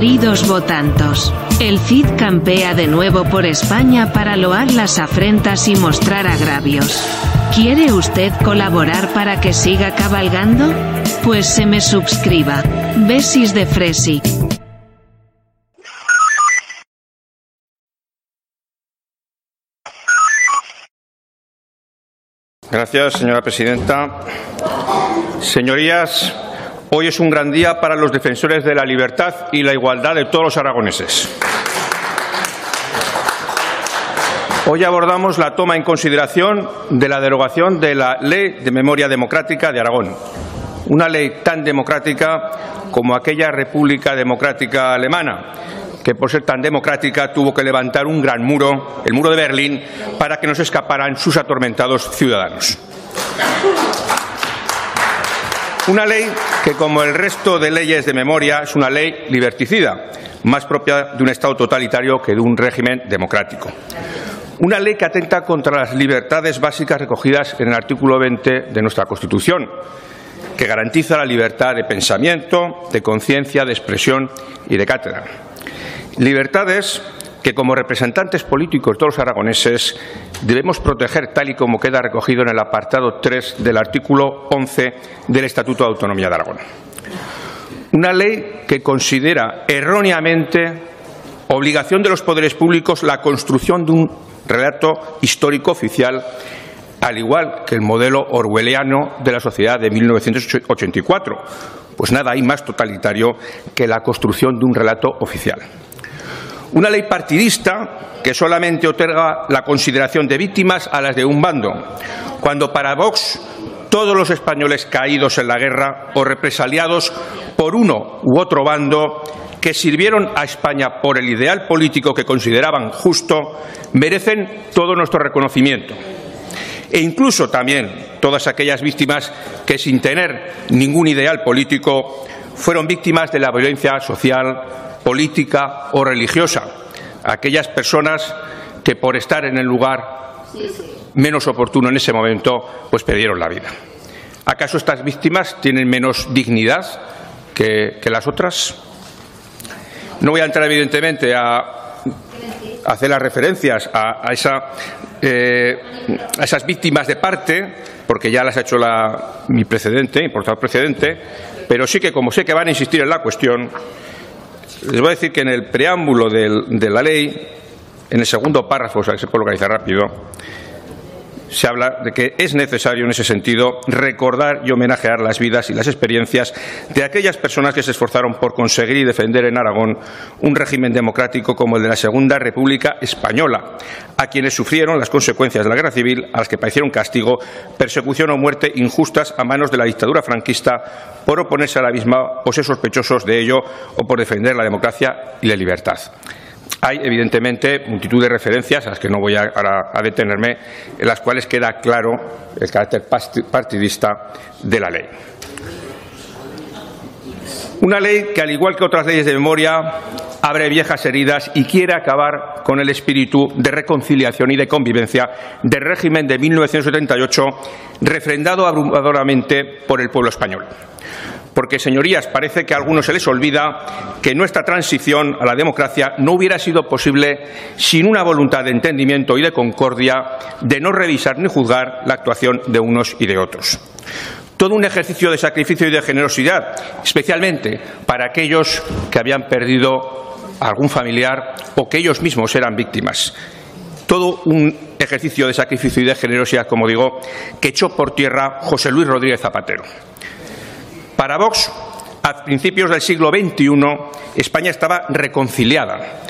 Queridos votantes, el CID campea de nuevo por España para loar las afrentas y mostrar agravios. ¿Quiere usted colaborar para que siga cabalgando? Pues se me suscriba. Besis de Fresi. Gracias, señora presidenta. Señorías, hoy es un gran día para los defensores de la libertad y la igualdad de todos los aragoneses. Hoy abordamos la toma en consideración de la derogación de la Ley de Memoria Democrática de Aragón, una ley tan democrática como aquella República Democrática Alemana, que por ser tan democrática tuvo que levantar un gran muro, el muro de Berlín, para que no se escaparan sus atormentados ciudadanos. Una ley que, como el resto de leyes de memoria, es una ley liberticida, más propia de un Estado totalitario que de un régimen democrático. Una ley que atenta contra las libertades básicas recogidas en el artículo 20 de nuestra Constitución, que garantiza la libertad de pensamiento, de conciencia, de expresión y de cátedra. Libertades que como representantes políticos de todos los aragoneses debemos proteger tal y como queda recogido en el apartado 3 del artículo 11 del Estatuto de Autonomía de Aragón. Una ley que considera erróneamente obligación de los poderes públicos la construcción de un relato histórico oficial, al igual que el modelo orwelliano de la sociedad de 1984. Pues nada hay más totalitario que la construcción de un relato oficial. Una ley partidista que solamente otorga la consideración de víctimas a las de un bando, cuando para Vox todos los españoles caídos en la guerra o represaliados por uno u otro bando que sirvieron a España por el ideal político que consideraban justo merecen todo nuestro reconocimiento. E incluso también todas aquellas víctimas que sin tener ningún ideal político fueron víctimas de la violencia social, política o religiosa. Aquellas personas que por estar en el lugar menos oportuno en ese momento, pues perdieron la vida. ¿Acaso estas víctimas tienen menos dignidad que, las otras? No voy a entrar, evidentemente, a, hacer las referencias a, esa, eh, a, esas víctimas de parte, porque ya las ha hecho la, mi precedente, mi portavoz precedente, pero sí que, como sé que van a insistir en la cuestión, les voy a decir que en el preámbulo de la ley, en el segundo párrafo, o sea, que se puede localizar rápido, se habla de que es necesario en ese sentido recordar y homenajear las vidas y las experiencias de aquellas personas que se esforzaron por conseguir y defender en Aragón un régimen democrático como el de la Segunda República Española, a quienes sufrieron las consecuencias de la guerra civil, a las que padecieron castigo, persecución o muerte injustas a manos de la dictadura franquista por oponerse a la misma o ser sospechosos de ello o por defender la democracia y la libertad. Hay, evidentemente, multitud de referencias a las que no voy a, detenerme, en las cuales queda claro el carácter partidista de la ley. Una ley que, al igual que otras leyes de memoria, abre viejas heridas y quiere acabar con el espíritu de reconciliación y de convivencia del régimen de 1978, refrendado abrumadoramente por el pueblo español porque, señorías, parece que a algunos se les olvida que nuestra transición a la democracia no hubiera sido posible sin una voluntad de entendimiento y de concordia, de no revisar ni juzgar la actuación de unos y de otros. Todo un ejercicio de sacrificio y de generosidad, especialmente para aquellos que habían perdido a algún familiar o que ellos mismos eran víctimas todo un ejercicio de sacrificio y de generosidad, como digo, que echó por tierra José Luis Rodríguez Zapatero. Para Vox, a principios del siglo XXI, España estaba reconciliada.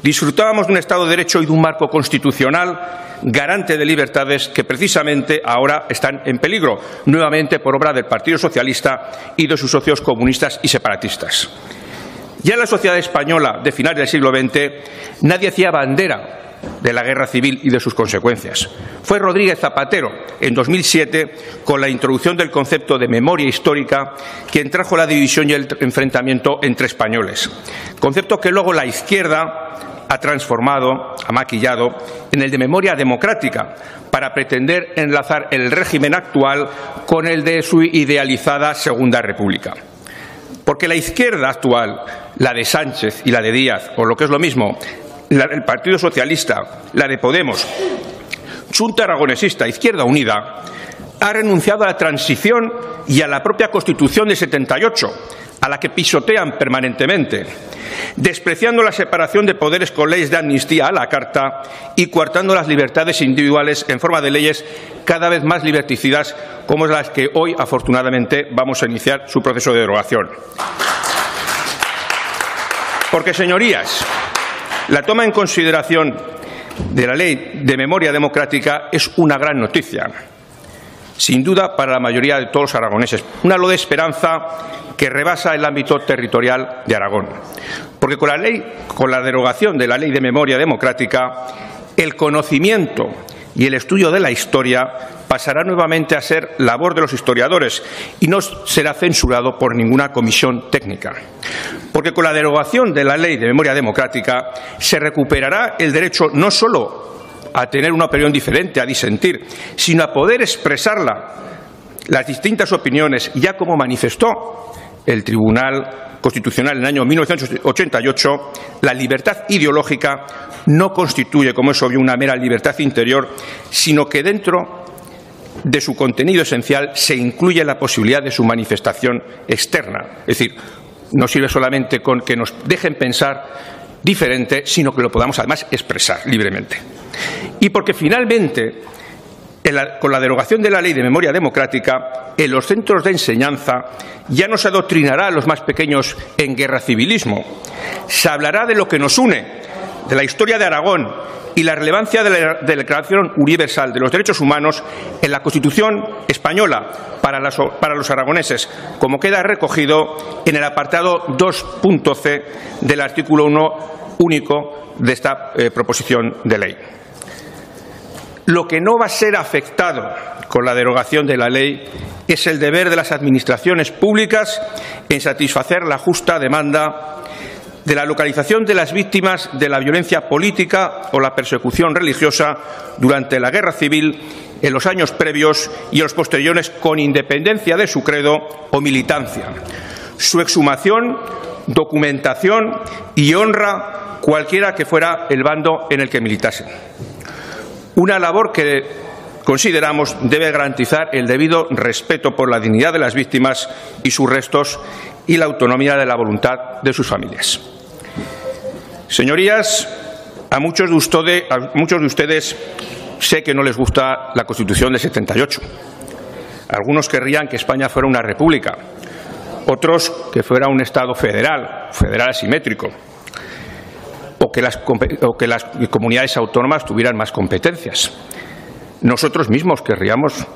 Disfrutábamos de un Estado de Derecho y de un marco constitucional garante de libertades que precisamente ahora están en peligro, nuevamente por obra del Partido Socialista y de sus socios comunistas y separatistas. Ya en la sociedad española de finales del siglo XX nadie hacía bandera de la guerra civil y de sus consecuencias. Fue Rodríguez Zapatero, en 2007, con la introducción del concepto de memoria histórica, quien trajo la división y el enfrentamiento entre españoles. Concepto que luego la izquierda ha transformado, ha maquillado, en el de memoria democrática, para pretender enlazar el régimen actual con el de su idealizada Segunda República. Porque la izquierda actual, la de Sánchez y la de Díaz, o lo que es lo mismo, el Partido Socialista, la de Podemos, Junta Aragonesista, Izquierda Unida, ha renunciado a la transición y a la propia Constitución de 78, a la que pisotean permanentemente, despreciando la separación de poderes con leyes de amnistía a la carta y coartando las libertades individuales en forma de leyes cada vez más liberticidas, como las que hoy, afortunadamente, vamos a iniciar su proceso de derogación. Porque, señorías, la toma en consideración de la Ley de Memoria Democrática es una gran noticia, sin duda para la mayoría de todos los aragoneses. Una lo de esperanza que rebasa el ámbito territorial de Aragón. Porque con la, ley, con la derogación de la Ley de Memoria Democrática, el conocimiento y el estudio de la historia pasará nuevamente a ser labor de los historiadores y no será censurado por ninguna comisión técnica. Porque con la derogación de la Ley de Memoria Democrática se recuperará el derecho no solo a tener una opinión diferente, a disentir, sino a poder expresarla, las distintas opiniones, ya como manifestó el Tribunal Constitucional en el año 1988, la libertad ideológica no constituye, como es obvio, una mera libertad interior, sino que dentro de su contenido esencial se incluye la posibilidad de su manifestación externa. Es decir, no sirve solamente con que nos dejen pensar diferente, sino que lo podamos además expresar libremente. Y porque finalmente con la derogación de la ley de memoria democrática, en los centros de enseñanza ya no se adoctrinará a los más pequeños en guerra civilismo. Se hablará de lo que nos une, de la historia de Aragón y la relevancia de la, Declaración Universal de los Derechos Humanos en la Constitución española para, los aragoneses, como queda recogido en el apartado 2.c del artículo 1 único de esta eh, proposición de ley. Lo que no va a ser afectado con la derogación de la ley es el deber de las administraciones públicas en satisfacer la justa demanda de la localización de las víctimas de la violencia política o la persecución religiosa durante la guerra civil en los años previos y en los posteriores con independencia de su credo o militancia. Su exhumación, documentación y honra cualquiera que fuera el bando en el que militasen. Una labor que consideramos debe garantizar el debido respeto por la dignidad de las víctimas y sus restos y la autonomía de la voluntad de sus familias. Señorías, a muchos de ustedes, a muchos de ustedes sé que no les gusta la Constitución de 78. Algunos querrían que España fuera una república, otros que fuera un Estado federal, federal asimétrico o que, las, comunidades autónomas tuvieran más competencias. Nosotros mismos querríamos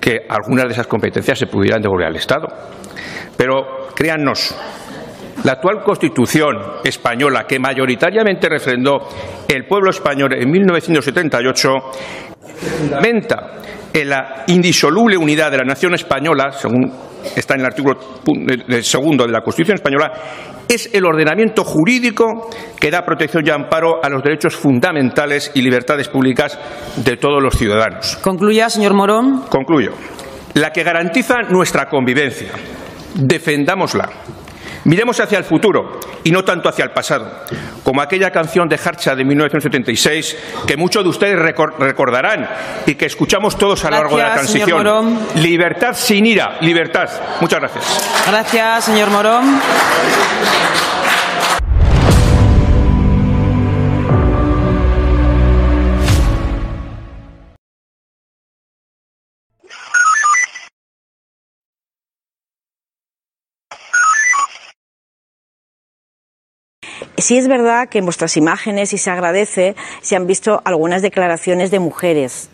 que algunas de esas competencias se pudieran devolver al Estado. Pero créannos, la actual Constitución española, que mayoritariamente refrendó el pueblo español en 1978, fundamenta en la indisoluble unidad de la nación española, según está en el artículo segundo de la Constitución española, es el ordenamiento jurídico que da protección y amparo a los derechos fundamentales y libertades públicas de todos los ciudadanos. Concluya, señor Morón. Concluyo. La que garantiza nuestra convivencia. Defendámosla. Miremos hacia el futuro y no tanto hacia el pasado, como aquella canción de Harcha de 1976 que muchos de ustedes recordarán y que escuchamos todos a lo largo de la transición. Libertad sin ira, libertad. Muchas gracias. Gracias, señor Morón. Sí es verdad que en vuestras imágenes, y se agradece, se han visto algunas declaraciones de mujeres.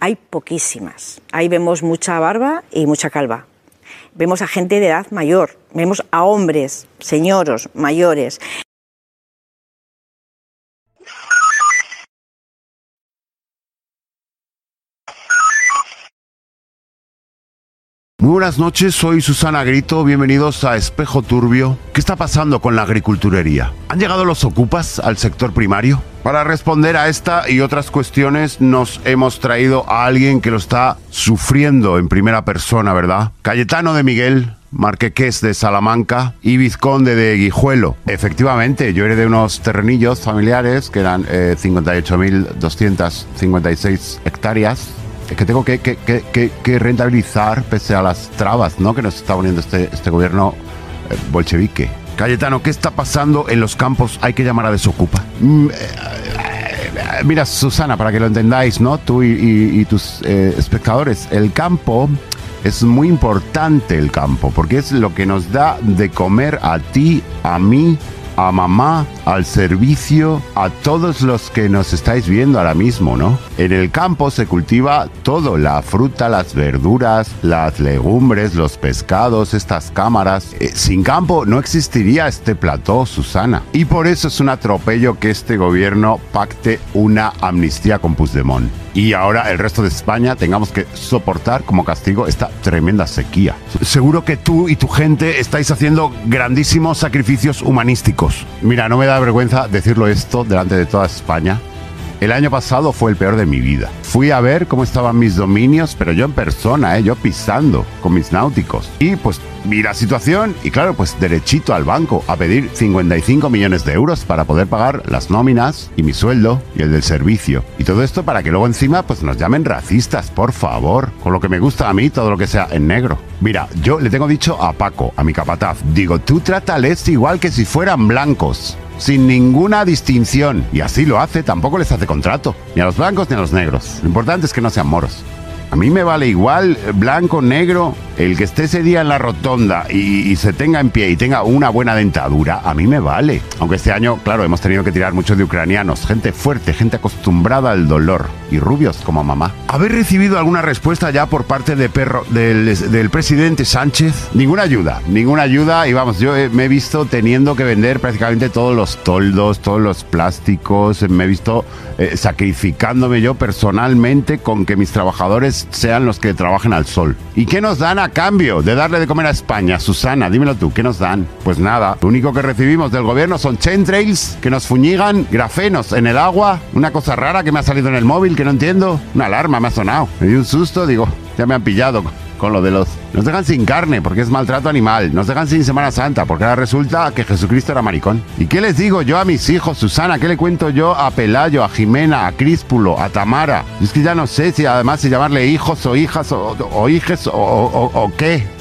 Hay poquísimas. Ahí vemos mucha barba y mucha calva. Vemos a gente de edad mayor, vemos a hombres, señoros, mayores. Muy buenas noches, soy Susana Grito, bienvenidos a Espejo Turbio. ¿Qué está pasando con la agriculturería? ¿Han llegado los ocupas al sector primario? Para responder a esta y otras cuestiones nos hemos traído a alguien que lo está sufriendo en primera persona, ¿verdad? Cayetano de Miguel, marqueques de Salamanca y vizconde de Guijuelo. Efectivamente, yo heredé unos terrenillos familiares que eran eh, 58.256 hectáreas. Que tengo que, que- que- que- que rentabilizar pese a las trabas ¿no? que nos está poniendo este, este gobierno eh, bolchevique. Cayetano, ¿qué está pasando en los campos? Hay que llamar a Desocupa. Mm, eh, eh, Mira, Susana, para que lo entendáis, ¿no? Tú y, y- y tus eh, espectadores, el campo es muy importante el campo, porque es lo que nos da de comer a ti, a mí, a mamá, al servicio, a todos los que nos estáis viendo ahora mismo, ¿no? En el campo se cultiva todo, la fruta, las verduras, las legumbres, los pescados, estas cámaras. Eh, sin campo no existiría este plató, Susana. Y por eso es un atropello que este gobierno pacte una amnistía con Puigdemont. Y ahora el resto de España tengamos que soportar como castigo esta tremenda sequía. Seguro que tú y tu gente estáis haciendo grandísimos sacrificios humanísticos. Mira, no me da vergüenza decirlo esto delante de toda España. El año pasado fue el peor de mi vida. Fui a ver cómo estaban mis dominios, pero yo en persona, ¿eh? yo pisando con mis náuticos. Y pues vi la situación y claro, pues derechito al banco a pedir 55 millones de euros para poder pagar las nóminas y mi sueldo y el del servicio. Y todo esto para que luego encima pues nos llamen racistas, por favor. Con lo que me gusta a mí, todo lo que sea en negro. Mira, yo le tengo dicho a Paco, a mi capataz, digo, tú trátales igual que si fueran blancos sin ninguna distinción. Y así lo hace, tampoco les hace contrato, ni a los blancos ni a los negros. Lo importante es que no sean moros. A mí me vale igual, blanco, negro, el que esté ese día en la rotonda y, se tenga en pie y tenga una buena dentadura, a mí me vale. Aunque este año, claro, hemos tenido que tirar mucho de ucranianos, gente fuerte, gente acostumbrada al dolor y rubios como mamá. ¿Habéis recibido alguna respuesta ya por parte de perro, del, del presidente Sánchez? Ninguna ayuda, ninguna ayuda y vamos, yo eh, me he visto teniendo que vender prácticamente todos los toldos, todos los plásticos, me he visto eh, sacrificándome yo personalmente con que mis trabajadores sean los que trabajen al sol. ¿Y qué nos dan a cambio de darle de comer a España? Susana, dímelo tú, ¿qué nos dan? Pues nada, lo único que recibimos del gobierno son chemtrails que nos fuñigan, grafenos en el agua, una cosa rara que me ha salido en el móvil que no entiendo, una alarma me ha sonado, me dio un susto, digo, ya me han pillado con lo de los... Nos dejan sin carne porque es maltrato animal. Nos dejan sin Semana Santa porque ahora resulta que Jesucristo era maricón. ¿Y qué les digo yo a mis hijos, Susana? ¿Qué le cuento yo a Pelayo, a Jimena, a Críspulo, a Tamara? Es que ya no sé si además llamarle hijos o hijas o, hijes o qué.